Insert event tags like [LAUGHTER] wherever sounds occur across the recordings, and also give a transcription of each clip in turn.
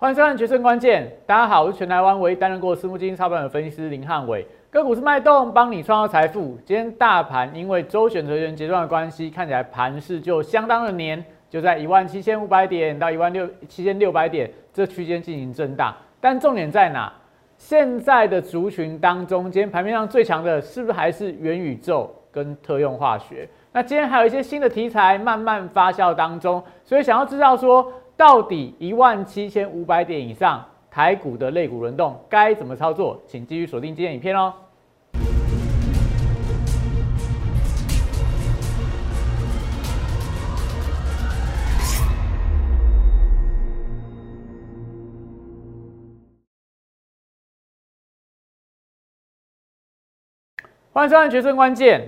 欢迎收看《决胜关键》，大家好，我是全台湾唯一担任过私募基金操盘的分析师林汉伟。个股是脉动，帮你创造财富。今天大盘因为周选择权结算的关系，看起来盘势就相当的黏，就在一万七千五百点到一万六七千六百点这区间进行震荡。但重点在哪？现在的族群当中，今天盘面上最强的是不是还是元宇宙跟特用化学？那今天还有一些新的题材慢慢发酵当中，所以想要知道说。到底一万七千五百点以上台股的类股轮动该怎么操作？请继续锁定今天影片哦。欢迎收看《决胜关键》。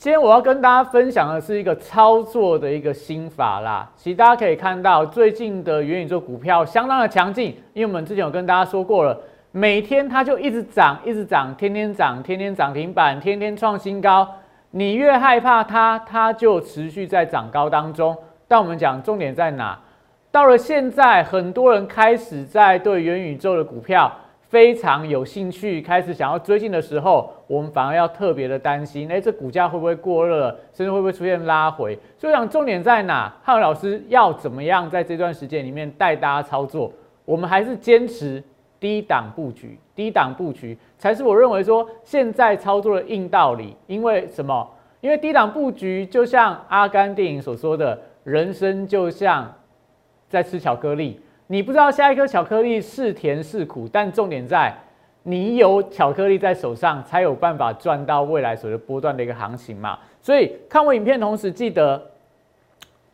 今天我要跟大家分享的是一个操作的一个心法啦。其实大家可以看到，最近的元宇宙股票相当的强劲，因为我们之前有跟大家说过了，每天它就一直涨，一直涨，天天涨，天天涨停板，天天创新高。你越害怕它，它就持续在涨高当中。但我们讲重点在哪？到了现在，很多人开始在对元宇宙的股票。非常有兴趣，开始想要追进的时候，我们反而要特别的担心，哎，这股价会不会过热，甚至会不会出现拉回？所以讲重点在哪？汉文老师要怎么样在这段时间里面带大家操作？我们还是坚持低档布局，低档布局才是我认为说现在操作的硬道理。因为什么？因为低档布局就像阿甘电影所说的，人生就像在吃巧克力。你不知道下一颗巧克力是甜是苦，但重点在你有巧克力在手上，才有办法赚到未来所谓波段的一个行情嘛。所以看我影片同时记得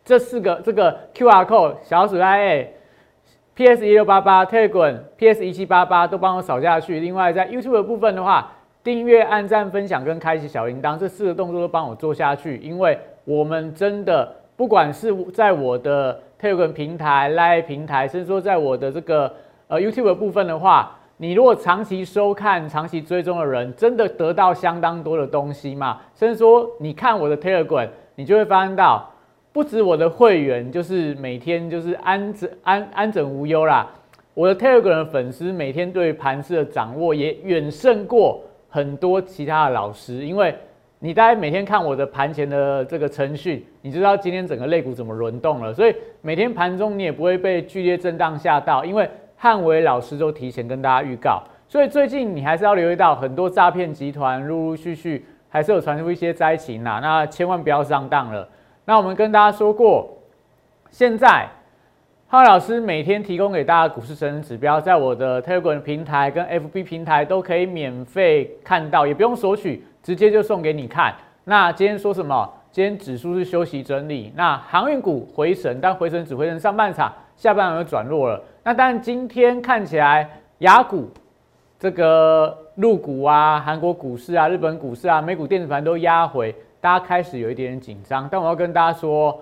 这四个这个 Q R code 小鼠 I A P S 一六八八 Telegram P S 一七八八都帮我扫下去。另外在 YouTube 的部分的话，订阅、按赞、分享跟开启小铃铛这四个动作都帮我做下去，因为我们真的不管是在我的。Telegram 平台、Live 平台，甚至说在我的这个呃 YouTube 的部分的话，你如果长期收看、长期追踪的人，真的得到相当多的东西嘛？甚至说你看我的 Telegram，你就会发现到，不止我的会员就是每天就是安枕安安枕无忧啦，我的 Telegram 粉丝每天对盘势的掌握也远胜过很多其他的老师，因为。你大概每天看我的盘前的这个程序，你知道今天整个类股怎么轮动了。所以每天盘中你也不会被剧烈震荡吓到，因为汉伟老师都提前跟大家预告。所以最近你还是要留意到很多诈骗集团陆陆续续还是有传出一些灾情呐，那千万不要上当了。那我们跟大家说过，现在汉伟老师每天提供给大家股市神指标，在我的 Telegram 平台跟 FB 平台都可以免费看到，也不用索取。直接就送给你看。那今天说什么？今天指数是休息整理。那航运股回神，但回神只回神上半场，下半场又转弱了。那但今天看起来，雅股、这个陆股啊、韩国股市啊、日本股市啊、美股电子盘都压回，大家开始有一点点紧张。但我要跟大家说，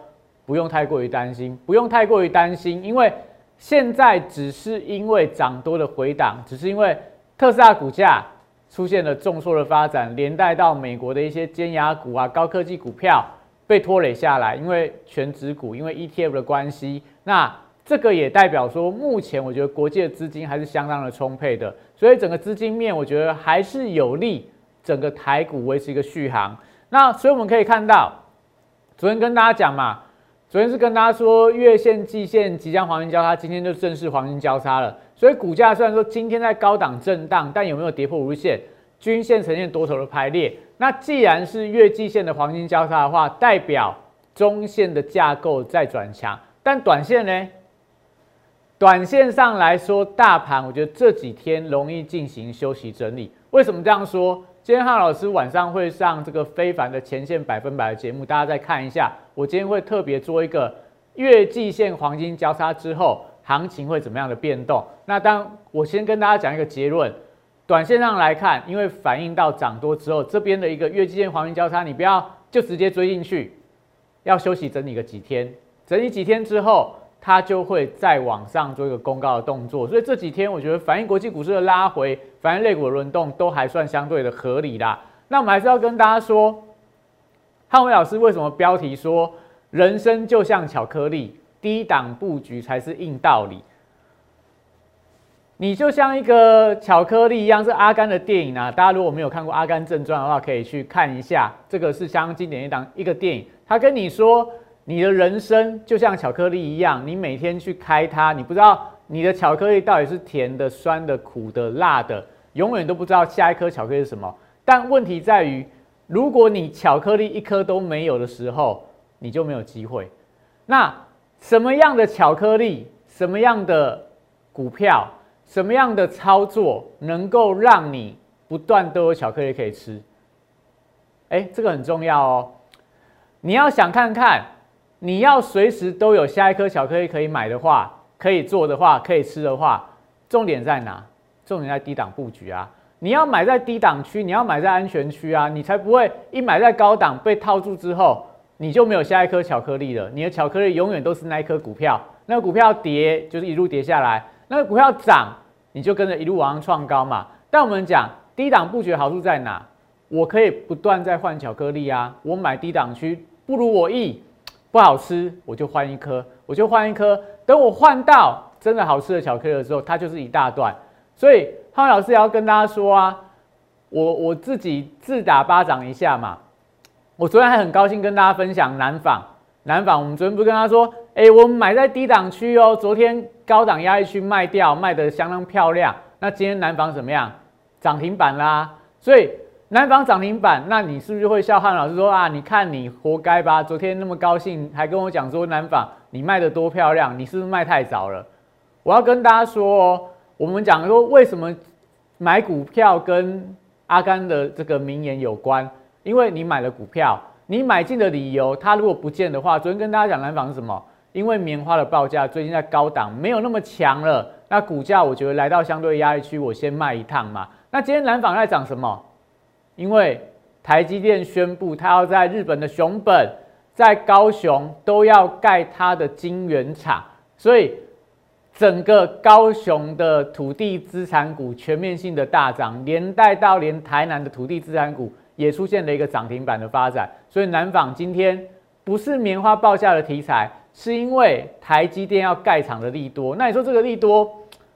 不用太过于担心，不用太过于担心，因为现在只是因为涨多的回档，只是因为特斯拉股价。出现了重挫的发展，连带到美国的一些尖牙股啊、高科技股票被拖累下来，因为全指股、因为 ETF 的关系，那这个也代表说，目前我觉得国际的资金还是相当的充沛的，所以整个资金面我觉得还是有利整个台股维持一个续航。那所以我们可以看到，昨天跟大家讲嘛，昨天是跟大家说月线、季线即将黄金交叉，今天就正式黄金交叉了。所以股价虽然说今天在高档震荡，但有没有跌破五日线？均线呈现多头的排列。那既然是月季线的黄金交叉的话，代表中线的架构在转强。但短线呢？短线上来说，大盘我觉得这几天容易进行休息整理。为什么这样说？今天汉老师晚上会上这个非凡的前线百分百的节目，大家再看一下。我今天会特别做一个月季线黄金交叉之后。行情会怎么样的变动？那当我先跟大家讲一个结论，短线上来看，因为反映到涨多之后，这边的一个月季线黄金交叉，你不要就直接追进去，要休息整理个几天，整理几天之后，它就会再往上做一个公告的动作。所以这几天我觉得反映国际股市的拉回，反映类股的轮动都还算相对的合理啦。那我们还是要跟大家说，汉伟老师为什么标题说人生就像巧克力？低档布局才是硬道理。你就像一个巧克力一样，是阿甘的电影啊。大家如果没有看过《阿甘正传》的话，可以去看一下。这个是相当经典一档一个电影。他跟你说，你的人生就像巧克力一样，你每天去开它，你不知道你的巧克力到底是甜的、酸的、苦的、辣的，永远都不知道下一颗巧克力是什么。但问题在于，如果你巧克力一颗都没有的时候，你就没有机会。那什么样的巧克力？什么样的股票？什么样的操作能够让你不断都有巧克力可以吃？哎，这个很重要哦。你要想看看，你要随时都有下一颗巧克力可以买的话，可以做的话，可以吃的话，重点在哪？重点在低档布局啊！你要买在低档区，你要买在安全区啊，你才不会一买在高档被套住之后，你就没有下一颗巧克力了。你的巧克力永远都是那一颗股票，那个股票跌就是一路跌下来。那个股票涨，你就跟着一路往上创高嘛。但我们讲低档布局好处在哪？我可以不断在换巧克力啊。我买低档区不如我意，不好吃我就换一颗，我就换一颗。等我换到真的好吃的巧克力的时候，它就是一大段。所以浩老师也要跟大家说啊，我我自己自打巴掌一下嘛。我昨天还很高兴跟大家分享南纺，南纺我们昨天不是跟他说，哎，我们买在低档区哦，昨天。高档压力区卖掉，卖得相当漂亮。那今天南方怎么样？涨停板啦。所以南方涨停板，那你是不是会笑汉老师说啊？你看你活该吧？昨天那么高兴，还跟我讲说南方你卖得多漂亮，你是不是卖太早了？我要跟大家说哦，我们讲说为什么买股票跟阿甘的这个名言有关？因为你买了股票，你买进的理由，它如果不见的话，昨天跟大家讲蓝房是什么？因为棉花的报价最近在高档，没有那么强了。那股价我觉得来到相对压力区，我先卖一趟嘛。那今天蓝房在涨什么？因为台积电宣布，它要在日本的熊本、在高雄都要盖它的晶圆厂，所以整个高雄的土地资产股全面性的大涨，连带到连台南的土地资产股也出现了一个涨停板的发展。所以南纺今天不是棉花报价的题材。是因为台积电要盖厂的利多，那你说这个利多，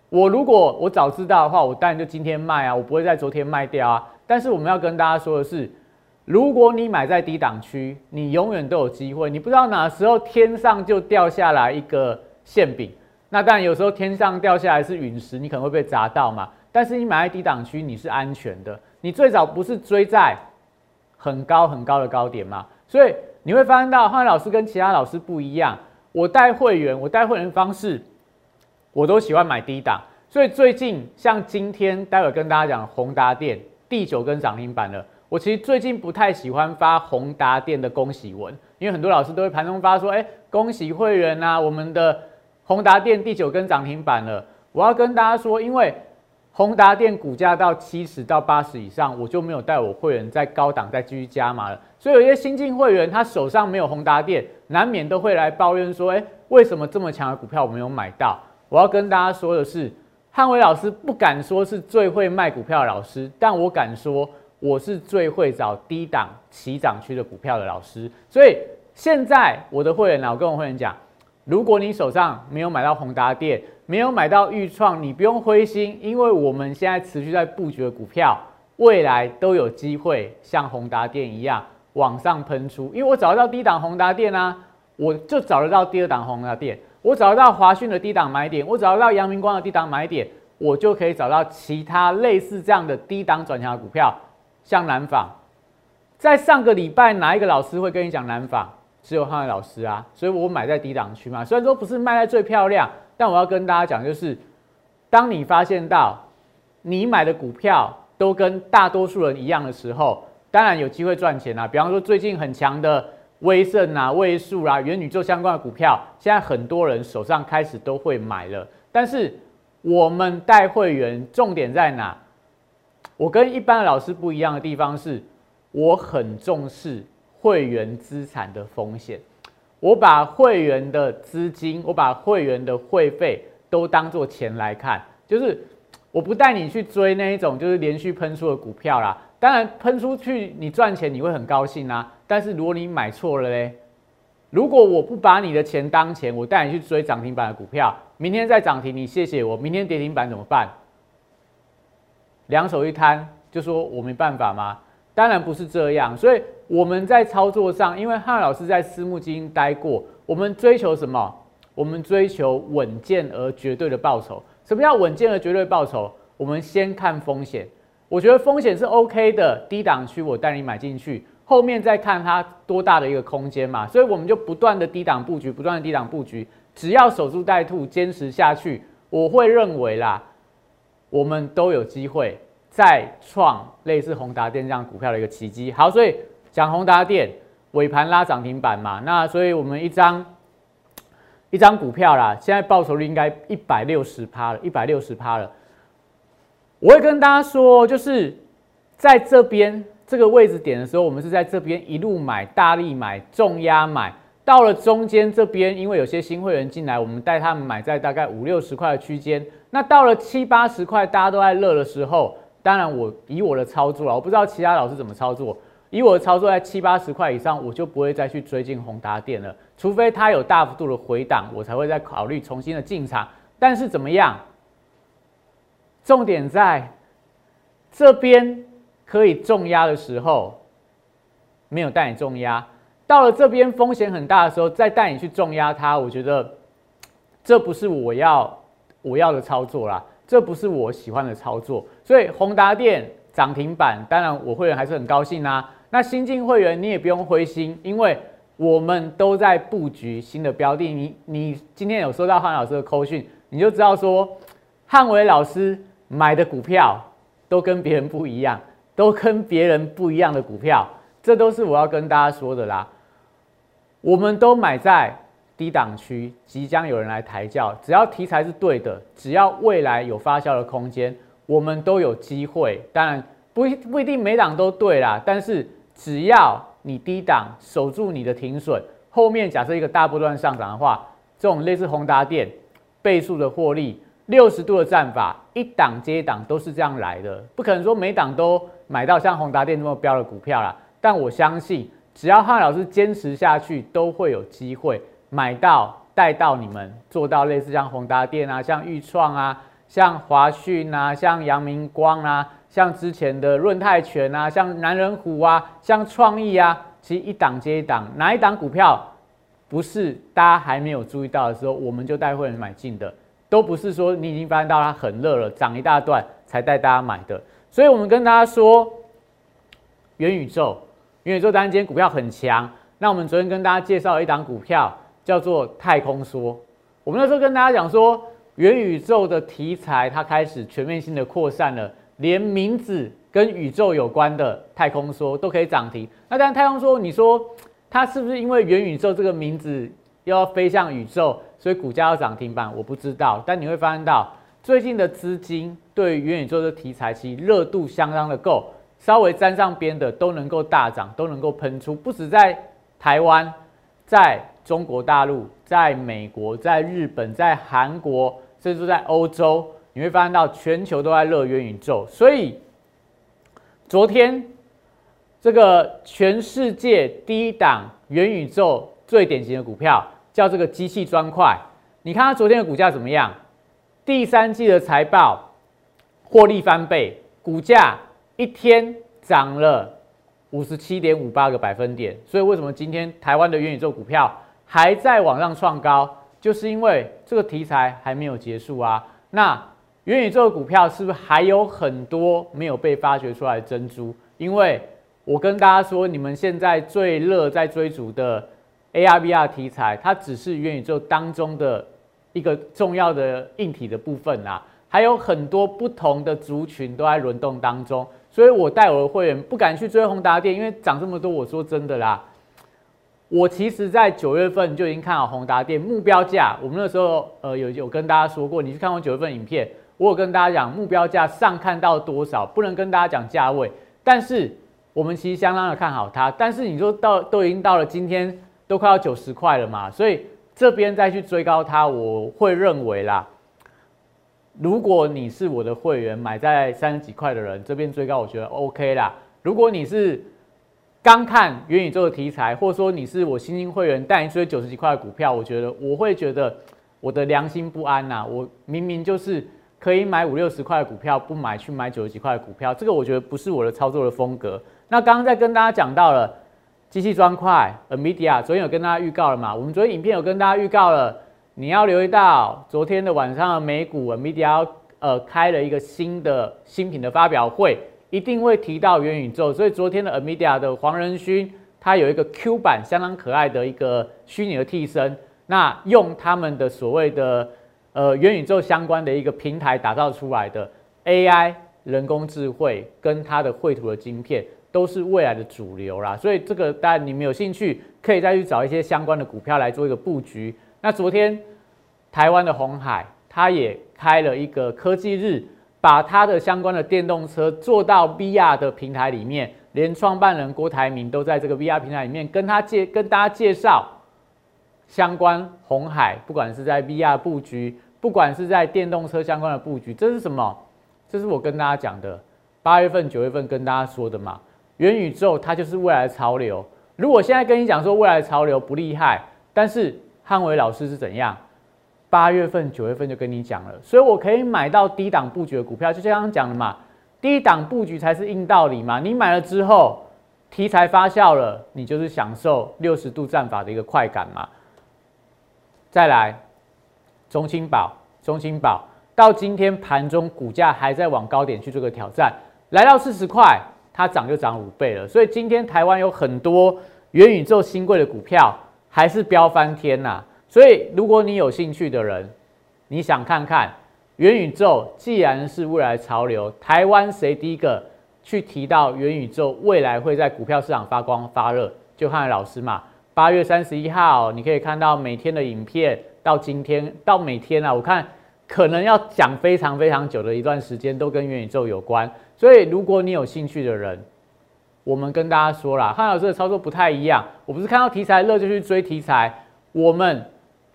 我如果我早知道的话，我当然就今天卖啊，我不会在昨天卖掉啊。但是我们要跟大家说的是，如果你买在低档区，你永远都有机会，你不知道哪时候天上就掉下来一个馅饼。那当然有时候天上掉下来是陨石，你可能会被砸到嘛。但是你买在低档区，你是安全的，你最早不是追在很高很高的高点嘛。所以你会发现到汉老师跟其他老师不一样。我带会员，我带会员方式，我都喜欢买低档，所以最近像今天待会跟大家讲宏达电第九根涨停板了。我其实最近不太喜欢发宏达电的恭喜文，因为很多老师都会盘中发说，哎，恭喜会员啊，我们的宏达电第九根涨停板了。我要跟大家说，因为宏达电股价到七十到八十以上，我就没有带我会员在高档再继续加码了。所以有些新进会员，他手上没有宏达电，难免都会来抱怨说：“哎，为什么这么强的股票我没有买到？”我要跟大家说的是，汉伟老师不敢说是最会卖股票的老师，但我敢说我是最会找低档起涨区的股票的老师。所以现在我的会员呢，我跟我会员讲，如果你手上没有买到宏达电，没有买到豫创，你不用灰心，因为我们现在持续在布局的股票，未来都有机会像宏达电一样。往上喷出，因为我找得到低档宏达电啊，我就找得到第二档宏达电，我找得到华讯的低档买点，我找得到阳明光的低档买点，我就可以找到其他类似这样的低档转强的股票，像南纺。在上个礼拜，哪一个老师会跟你讲南纺？只有汉伟老师啊，所以我买在低档区嘛。虽然说不是卖在最漂亮，但我要跟大家讲，就是当你发现到你买的股票都跟大多数人一样的时候。当然有机会赚钱啦，比方说最近很强的威盛啊、位数啊、元宇宙相关的股票，现在很多人手上开始都会买了。但是我们带会员重点在哪？我跟一般的老师不一样的地方是，我很重视会员资产的风险。我把会员的资金，我把会员的会费都当做钱来看，就是我不带你去追那一种就是连续喷出的股票啦。当然喷出去你赚钱你会很高兴啊，但是如果你买错了嘞，如果我不把你的钱当钱，我带你去追涨停板的股票，明天再涨停，你谢谢我，明天跌停板怎么办？两手一摊就说我没办法吗？当然不是这样。所以我们在操作上，因为汉老师在私募基金待过，我们追求什么？我们追求稳健而绝对的报酬。什么叫稳健而绝对报酬？我们先看风险，我觉得风险是 OK 的，低档区我带你买进去。后面再看它多大的一个空间嘛，所以我们就不断的低档布局，不断的低档布局，只要守株待兔，坚持下去，我会认为啦，我们都有机会再创类似宏达电这样股票的一个奇迹。好，所以讲宏达电尾盘拉涨停板嘛，那所以我们一张一张股票啦，现在报酬率应该一百六十趴了，一百六十趴了。我会跟大家说，就是在这边。这个位置点的时候，我们是在这边一路买，大力买，重压买。到了中间这边，因为有些新会员进来，我们带他们买在大概五六十块的区间。那到了七八十块，大家都在热的时候，当然我以我的操作啊，我不知道其他老师怎么操作。以我的操作，在七八十块以上，我就不会再去追进宏达电了，除非它有大幅度的回档，我才会再考虑重新的进场。但是怎么样？重点在这边。可以重压的时候，没有带你重压，到了这边风险很大的时候，再带你去重压它，我觉得这不是我要我要的操作啦，这不是我喜欢的操作。所以宏达电涨停板，当然我会员还是很高兴啦。那新进会员你也不用灰心，因为我们都在布局新的标的。你你今天有收到汉老师的扣讯，你就知道说汉伟老师买的股票都跟别人不一样。都跟别人不一样的股票，这都是我要跟大家说的啦。我们都买在低档区，即将有人来抬轿，只要题材是对的，只要未来有发酵的空间，我们都有机会。当然不不一定每档都对啦，但是只要你低档守住你的停损，后面假设一个大波段上涨的话，这种类似宏达电倍数的获利。六十度的战法，一档接一档都是这样来的，不可能说每档都买到像宏达电这么标的股票啦。但我相信，只要汉老师坚持下去，都会有机会买到、带到你们做到类似像宏达电啊、像裕创啊、像华讯啊、像阳明光啊、像之前的润泰全啊、像南人虎啊、像创意啊，其实一档接一档，哪一档股票不是大家还没有注意到的时候，我们就带会员买进的。都不是说你已经发现到它很热了，涨一大段才带大家买的，所以我们跟大家说，元宇宙，元宇宙当然今天股票很强。那我们昨天跟大家介绍一档股票叫做太空梭，我们那时候跟大家讲说，元宇宙的题材它开始全面性的扩散了，连名字跟宇宙有关的太空梭都可以涨停。那当然太空梭，你说它是不是因为元宇宙这个名字又要飞向宇宙？所以股价要涨停板，我不知道。但你会发现到最近的资金对元宇宙的题材其实热度相当的够，稍微沾上边的都能够大涨，都能够喷出。不止在台湾，在中国大陆，在美国，在日本，在韩国，甚至在欧洲，你会发现到全球都在热元宇宙。所以昨天这个全世界第一档元宇宙最典型的股票。叫这个机器砖块，你看它昨天的股价怎么样？第三季的财报获利翻倍，股价一天涨了五十七点五八个百分点。所以为什么今天台湾的元宇宙股票还在往上创高？就是因为这个题材还没有结束啊。那元宇宙的股票是不是还有很多没有被发掘出来的珍珠？因为我跟大家说，你们现在最热在追逐的。AR、VR 题材，它只是元宇宙当中的一个重要的硬体的部分啊，还有很多不同的族群都在轮动当中，所以我带我的会员不敢去追宏达电，因为涨这么多。我说真的啦，我其实在九月份就已经看好宏达电目标价，我们那时候呃有有跟大家说过，你去看我九月份影片，我有跟大家讲目标价上看到多少，不能跟大家讲价位，但是我们其实相当的看好它，但是你说到都已经到了今天。都快要九十块了嘛，所以这边再去追高它，我会认为啦，如果你是我的会员，买在三十几块的人，这边追高我觉得 OK 啦。如果你是刚看元宇宙的题材，或者说你是我新兴会员带你追九十几块的股票，我觉得我会觉得我的良心不安呐。我明明就是可以买五六十块的股票，不买去买九十几块的股票，这个我觉得不是我的操作的风格。那刚刚在跟大家讲到了机器砖块，Nvidia 昨天有跟大家预告了嘛？我们昨天影片有跟大家预告了，你要留意到昨天的晚上的美股，Nvidia 呃开了一个新的新品的发表会。一定会提到元宇宙，所以昨天的 Nvidia 的黄仁勋，他有一个 Q 版相当可爱的一个虚拟的替身，那用他们的所谓的呃元宇宙相关的一个平台打造出来的 AI 人工智慧跟它的绘图的晶片，都是未来的主流啦。所以这个当然你们有兴趣，可以再去找一些相关的股票来做一个布局。那昨天台湾的红海，它也开了一个科技日。把它的相关的电动车做到 VR 的平台里面，连创办人郭台铭都在这个 VR 平台里面跟他介跟大家介绍相关红海，不管是在 VR 布局，不管是在电动车相关的布局，这是什么？这是我跟大家讲的，八月份、九月份跟大家说的嘛。元宇宙它就是未来潮流。如果现在跟你讲说未来潮流不厉害，但是汉伟老师是怎样？八月份、九月份就跟你讲了，所以我可以买到低档布局的股票，就像刚刚讲的嘛，低档布局才是硬道理嘛。你买了之后，题材发酵了，你就是享受六十度战法的一个快感嘛。再来，中青宝，中青宝到今天盘中股价还在往高点去做个挑战，来到四十块，它涨就涨五倍了。所以今天台湾有很多元宇宙新贵的股票，还是飙翻天呐。所以，如果你有兴趣的人，你想看看元宇宙，既然是未来潮流，台湾谁第一个去提到元宇宙未来会在股票市场发光发热？就看老师嘛。八月三十一号，你可以看到每天的影片，到今天到每天啊，我看可能要讲非常非常久的一段时间，都跟元宇宙有关。所以，如果你有兴趣的人，我们跟大家说了，汉老师的操作不太一样，我不是看到题材热就去追题材，我们。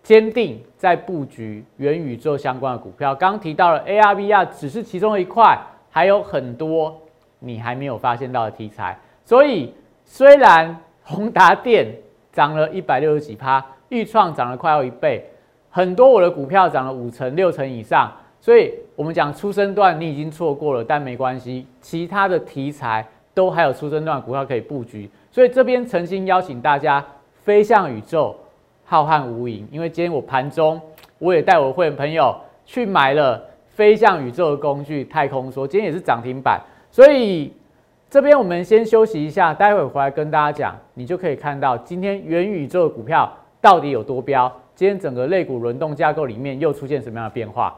坚定在布局元宇宙相关的股票，刚提到了 AR、VR 只是其中一块，还有很多你还没有发现到的题材。所以虽然宏达电涨了一百六十几趴，预创涨了快要一倍，很多我的股票涨了五成、六成以上。所以我们讲出生段你已经错过了，但没关系，其他的题材都还有出生段股票可以布局。所以这边诚心邀请大家飞向宇宙。浩瀚无垠，因为今天我盘中我也带我会员朋友去买了飞向宇宙的工具太空梭，今天也是涨停板。所以这边我们先休息一下，待会回来跟大家讲，你就可以看到今天元宇宙的股票到底有多标。今天整个类股轮动架构里面又出现什么样的变化？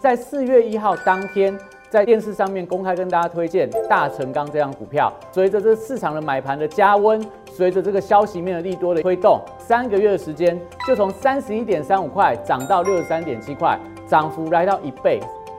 在四月一号当天。在电视上面公开跟大家推荐大成钢这样股票，随着这市场的买盘的加温，随着这个消息面的利多的推动，三个月的时间就从三十一点三五块涨到六十三点七块，涨幅来到一倍，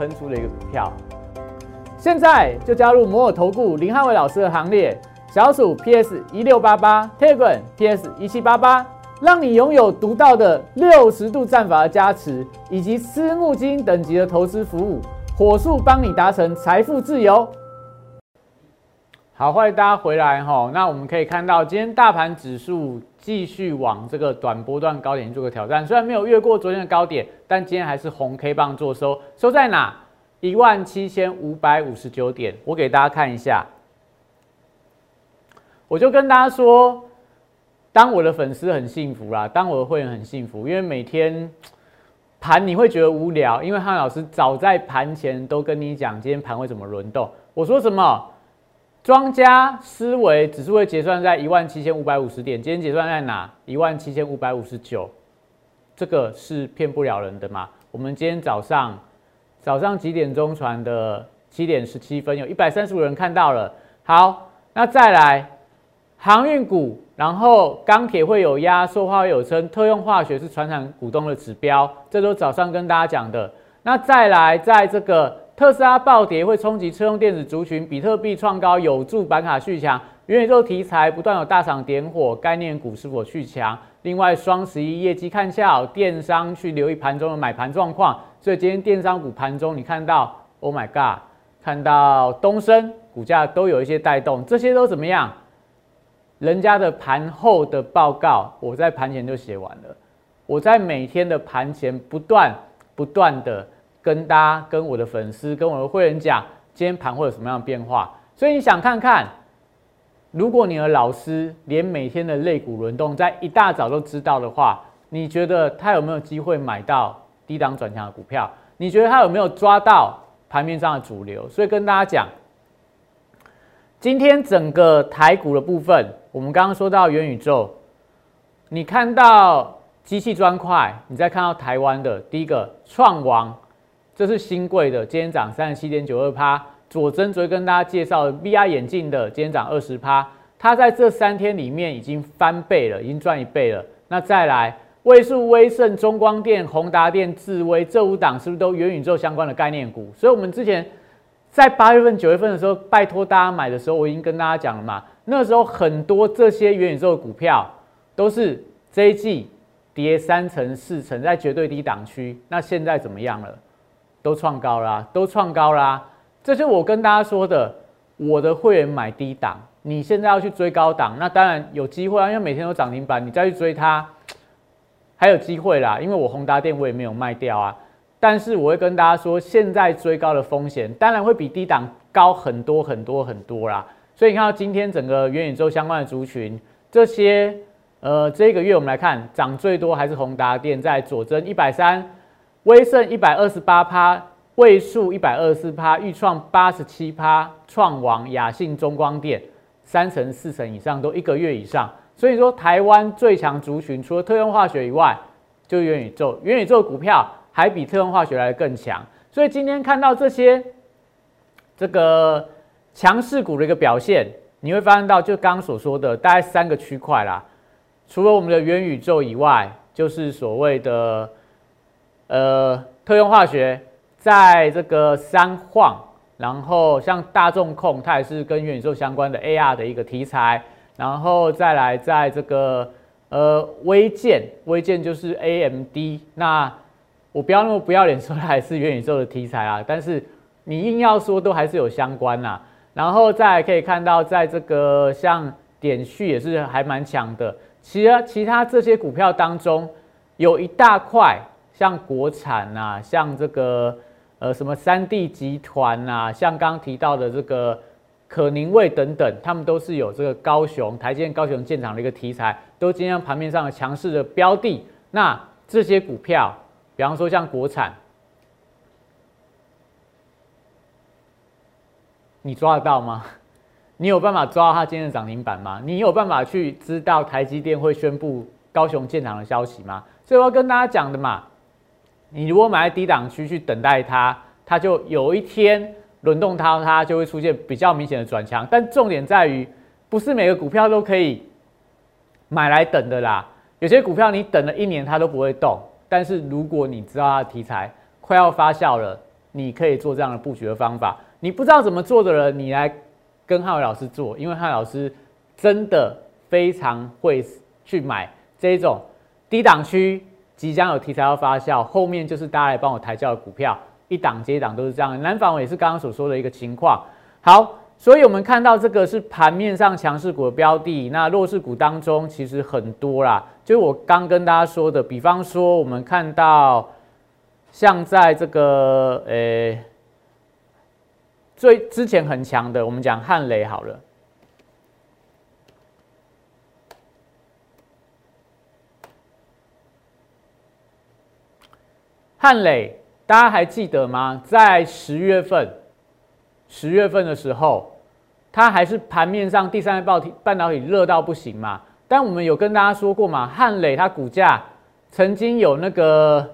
喷出了一个股票。现在就加入摩尔投顾林汉伟老师的行列，小鼠 PS 一六八八 t e g r a n PS 一七八八，让你拥有独到的六十度战法的加持，以及私募基金等级的投资服务，火速帮你达成财富自由。好，欢迎大家回来哈。那我们可以看到，今天大盘指数继续往这个短波段高点做个挑战，虽然没有越过昨天的高点，但今天还是红 K 棒做收，收在哪？一万七千五百五十九点。我给大家看一下，我就跟大家说，当我的粉丝很幸福啦，当我的会员很幸福，因为每天 [TSK] 盘你会觉得无聊，因为汉老师早在盘前都跟你讲今天盘会怎么轮动。我说什么？庄家思维指数会结算在一万七千五百五十点，今天结算在哪？一万七千五百五十九，这个是骗不了人的嘛？我们今天早上早上几点钟传的？七点十七分，有一百三十五人看到了。好，那再来航运股，然后钢铁会有压，塑化有称，特用化学是船厂股东的指标，这都早上跟大家讲的。那再来，在这个特斯拉暴跌会冲击车用电子族群，比特币创高有助板卡续强，元宇宙题材不断有大厂点火，概念股是否续强？另外，双十一业绩看下好，电商去留意盘中的买盘状况。所以今天电商股盘中你看到，Oh my God！看到东升股价都有一些带动，这些都怎么样？人家的盘后的报告，我在盘前就写完了。我在每天的盘前不断不断的跟大家、跟我的粉丝、跟我的会员讲，今天盘会有什么样的变化。所以你想看看，如果你的老师连每天的类股轮动在一大早都知道的话，你觉得他有没有机会买到低档转强的股票？你觉得他有没有抓到？盘面上的主流，所以跟大家讲，今天整个台股的部分，我们刚刚说到元宇宙，你看到机器砖块，你再看到台湾的第一个创王，这是新贵的，今天涨三十七点九二趴。左真昨天跟大家介绍 VR 眼镜的，今天涨二十趴，它在这三天里面已经翻倍了，已经赚一倍了。那再来。位数、威盛、中光电、宏达电、智威这五档是不是都元宇宙相关的概念股？所以，我们之前在八月份、九月份的时候，拜托大家买的时候，我已经跟大家讲了嘛。那时候很多这些元宇宙的股票都是这一季跌三成、四成，在绝对低档区。那现在怎么样了？都创高啦，都创高啦。这就是我跟大家说的，我的会员买低档，你现在要去追高档，那当然有机会啊，因为每天都涨停板，你再去追它。还有机会啦，因为我宏达电我也没有卖掉啊，但是我会跟大家说，现在追高的风险当然会比低档高很多很多很多啦。所以你看到今天整个元宇宙相关的族群，这些呃这个月我们来看涨最多还是宏达电在左增一百三，威盛一百二十八趴，位数一百二十四趴，预创八十七趴，创王雅信中光电三成四成以上都一个月以上。所以说，台湾最强族群除了特用化学以外，就元宇宙。元宇宙股票还比特用化学来的更强。所以今天看到这些这个强势股的一个表现，你会发现到就刚刚所说的大概三个区块啦。除了我们的元宇宙以外，就是所谓的呃特用化学，在这个三晃，然后像大众控，它也是跟元宇宙相关的 AR 的一个题材。然后再来，在这个呃微建，微建就是 AMD。那我不要那么不要脸说它还是元宇宙的题材啊，但是你硬要说，都还是有相关呐。然后再可以看到，在这个像点序也是还蛮强的。其他其他这些股票当中，有一大块像国产呐，像这个呃什么三 D 集团呐，像刚提到的这个。可宁味等等，他们都是有这个高雄台建高雄建厂的一个题材，都今天盘面上强势的标的。那这些股票，比方说像国产，你抓得到吗？[LAUGHS] 你有办法抓到它今天的涨停板吗？你有办法去知道台积电会宣布高雄建厂的消息吗？所以我要跟大家讲的嘛，你如果买在低档区去等待它，它就有一天。轮动它，它就会出现比较明显的转强。但重点在于，不是每个股票都可以买来等的啦。有些股票你等了一年它都不会动。但是如果你知道它的题材快要发酵了，你可以做这样的布局的方法。你不知道怎么做的人，你来跟汉伟老师做，因为汉伟老师真的非常会去买这种低档区即将有题材要发酵，后面就是大家来帮我抬轿的股票。一档接一档都是这样，南纺也是刚刚所说的一个情况。好，所以我们看到这个是盘面上强势股的标的，那弱势股当中其实很多啦。就我刚跟大家说的，比方说我们看到像在这个呃最之前很强的，我们讲汉雷好了。汉磊，大家还记得吗？在十月份，十月份的时候，它还是盘面上第三代半导体半导体热到不行嘛？但我们有跟大家说过嘛，汉磊它股价曾经有那个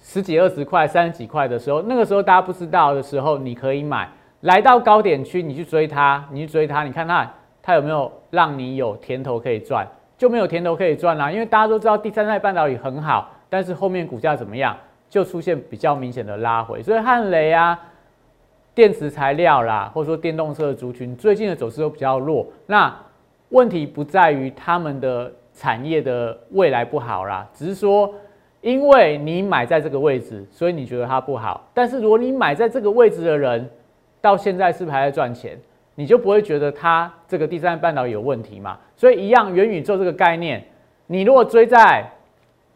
十几二十块、三十几块的时候，那个时候大家不知道的时候，你可以买，来到高点区，你去追它，你去追它，你看它它有没有让你有甜头可以赚？就没有甜头可以赚啦，因为大家都知道第三代半导体很好，但是后面股价怎么样，就出现比较明显的拉回。所以汉雷啊、电池材料啦，或者说电动车的族群，最近的走势都比较弱。那问题不在于他们的产业的未来不好啦，只是说因为你买在这个位置，所以你觉得它不好。但是如果你买在这个位置的人，到现在是不是还在赚钱？你就不会觉得它这个第三半导体有问题嘛？所以一样，元宇宙这个概念，你如果追在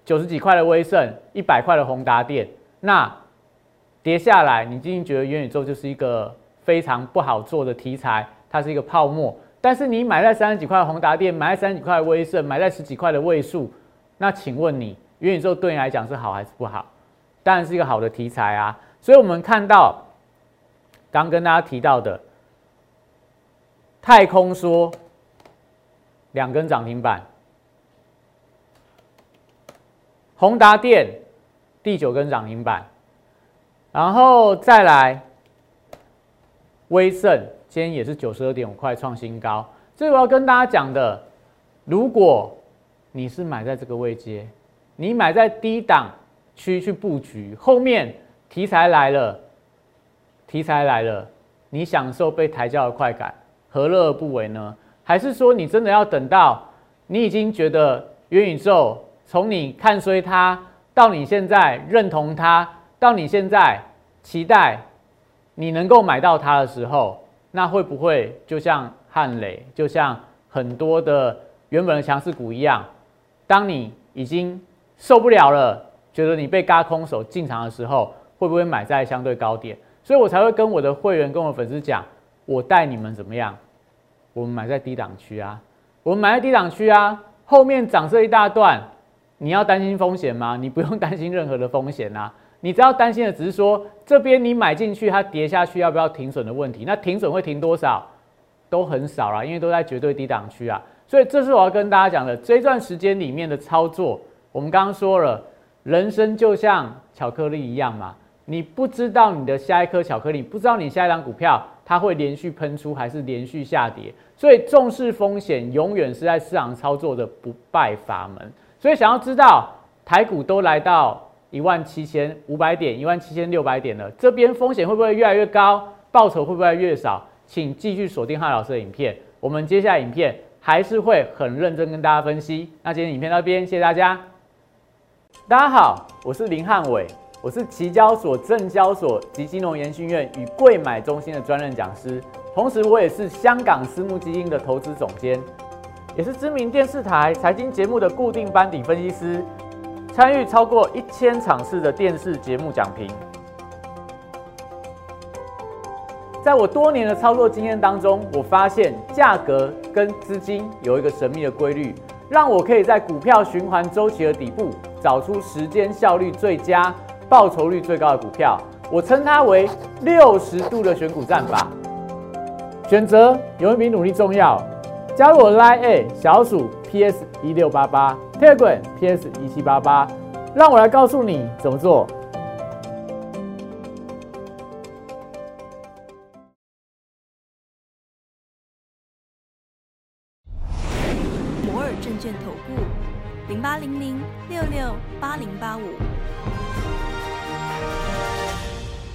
九十几块的威盛、一百块的宏达电，那跌下来，你今天觉得元宇宙就是一个非常不好做的题材，它是一个泡沫。但是你买在三十几块的宏达电，买在三十几块的威盛，买在十几块的位数，那请问你元宇宙对你来讲是好还是不好？当然是一个好的题材啊。所以我们看到刚跟大家提到的。太空说两根涨停板，宏达电第九根涨停板，然后再来威盛今天也是九十二点五块创新高。这我要跟大家讲的，如果你是买在这个位阶，你买在低档区去布局，后面题材来了，题材来了，你享受被抬轿的快感。何乐而不为呢？还是说你真的要等到你已经觉得元宇宙从你看衰它，到你现在认同它，到你现在期待你能够买到它的时候，那会不会就像汉雷，就像很多的原本的强势股一样，当你已经受不了了，觉得你被嘎空手进场的时候，会不会买在相对高点？所以我才会跟我的会员、跟我的粉丝讲，我带你们怎么样？我们买在低档区啊，我们买在低档区啊，后面涨这一大段，你要担心风险吗？你不用担心任何的风险啊，你只要担心的只是说这边你买进去它跌下去要不要停损的问题。那停损会停多少？都很少啦，因为都在绝对低档区啊。所以这是我要跟大家讲的这一段时间里面的操作。我们刚刚说了，人生就像巧克力一样嘛，你不知道你的下一颗巧克力，不知道你下一张股票。它会连续喷出还是连续下跌？所以重视风险永远是在市场操作的不败法门。所以想要知道台股都来到一万七千五百点、一万七千六百点了，这边风险会不会越来越高？报酬会不会越少？请继续锁定汉老师的影片。我们接下来影片还是会很认真跟大家分析。那今天影片到这边，谢谢大家。大家好，我是林汉伟。我是期交所、证交所及金融研训院与贵买中心的专任讲师，同时我也是香港私募基金的投资总监，也是知名电视台财经节目的固定班底分析师，参与超过一千场次的电视节目讲评。在我多年的操作经验当中，我发现价格跟资金有一个神秘的规律，让我可以在股票循环周期的底部找出时间效率最佳。报酬率最高的股票，我称它为六十度的选股战法。选择永远比努力重要。加入我 Line A 小鼠 PS 一六八八，Telegram PS 一七八八，让我来告诉你怎么做。摩尔证券投顾零八零零六六八零八五。